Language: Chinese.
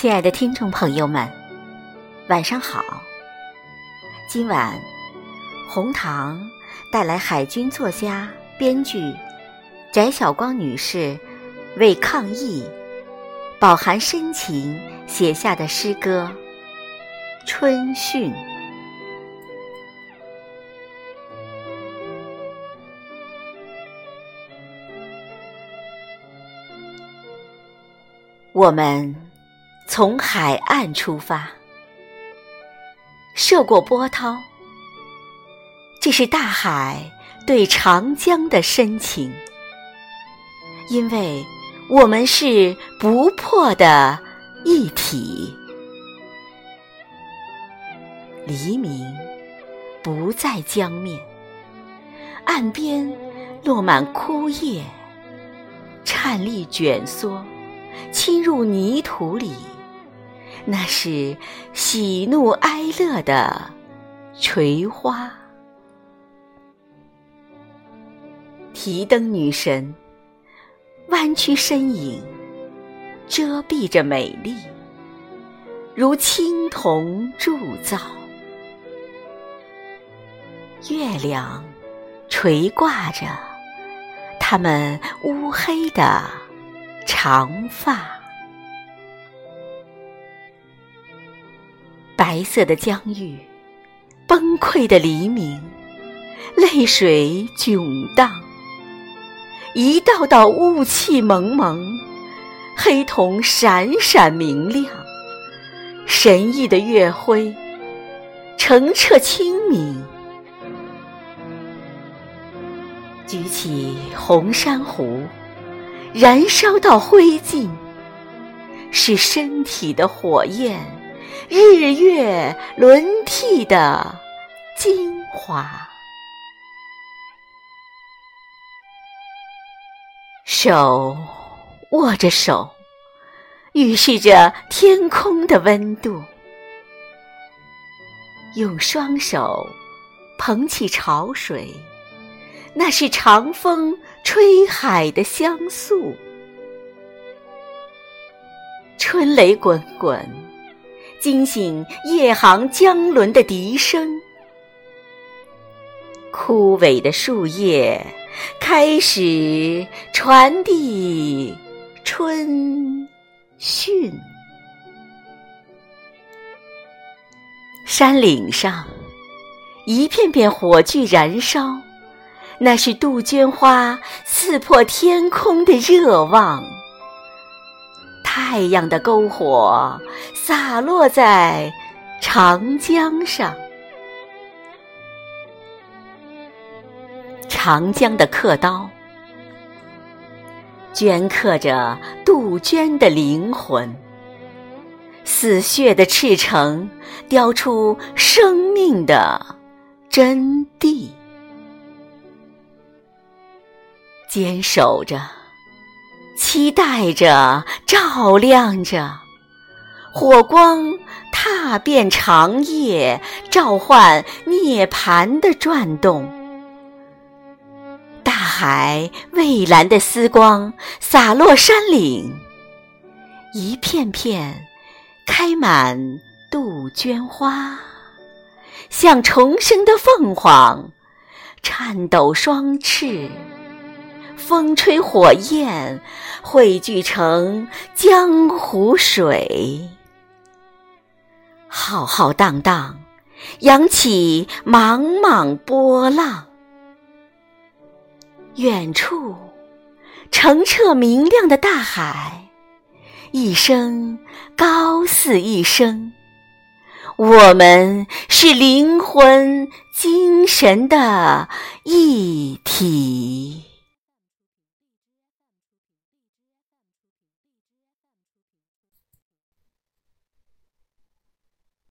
亲爱的听众朋友们，晚上好。今晚，红糖带来海军作家、编剧翟晓光女士为抗疫饱含深情写下的诗歌《春训》。我们。从海岸出发，涉过波涛，这是大海对长江的深情，因为我们是不破的一体。黎明不在江面，岸边落满枯叶，颤栗卷缩，侵入泥土里。那是喜怒哀乐的垂花，提灯女神弯曲身影，遮蔽着美丽，如青铜铸造。月亮垂挂着她们乌黑的长发。白色的疆域，崩溃的黎明，泪水涌荡，一道道雾气蒙蒙，黑瞳闪闪明亮，神异的月辉，澄澈清明。举起红珊瑚，燃烧到灰烬，是身体的火焰。日月轮替的精华，手握着手，预示着天空的温度。用双手捧起潮水，那是长风吹海的香素。春雷滚滚。惊醒夜航江轮的笛声，枯萎的树叶开始传递春讯。山岭上，一片片火炬燃烧，那是杜鹃花刺破天空的热望。太阳的篝火洒落在长江上，长江的刻刀镌刻着杜鹃的灵魂，死血的赤诚雕出生命的真谛，坚守着。期待着，照亮着，火光踏遍长夜，召唤涅槃的转动。大海蔚蓝的丝光洒落山岭，一片片开满杜鹃花，像重生的凤凰，颤抖双翅。风吹火焰，汇聚成江湖水，浩浩荡荡，扬起茫茫波浪。远处，澄澈明亮的大海，一声高似一声。我们是灵魂、精神的一体。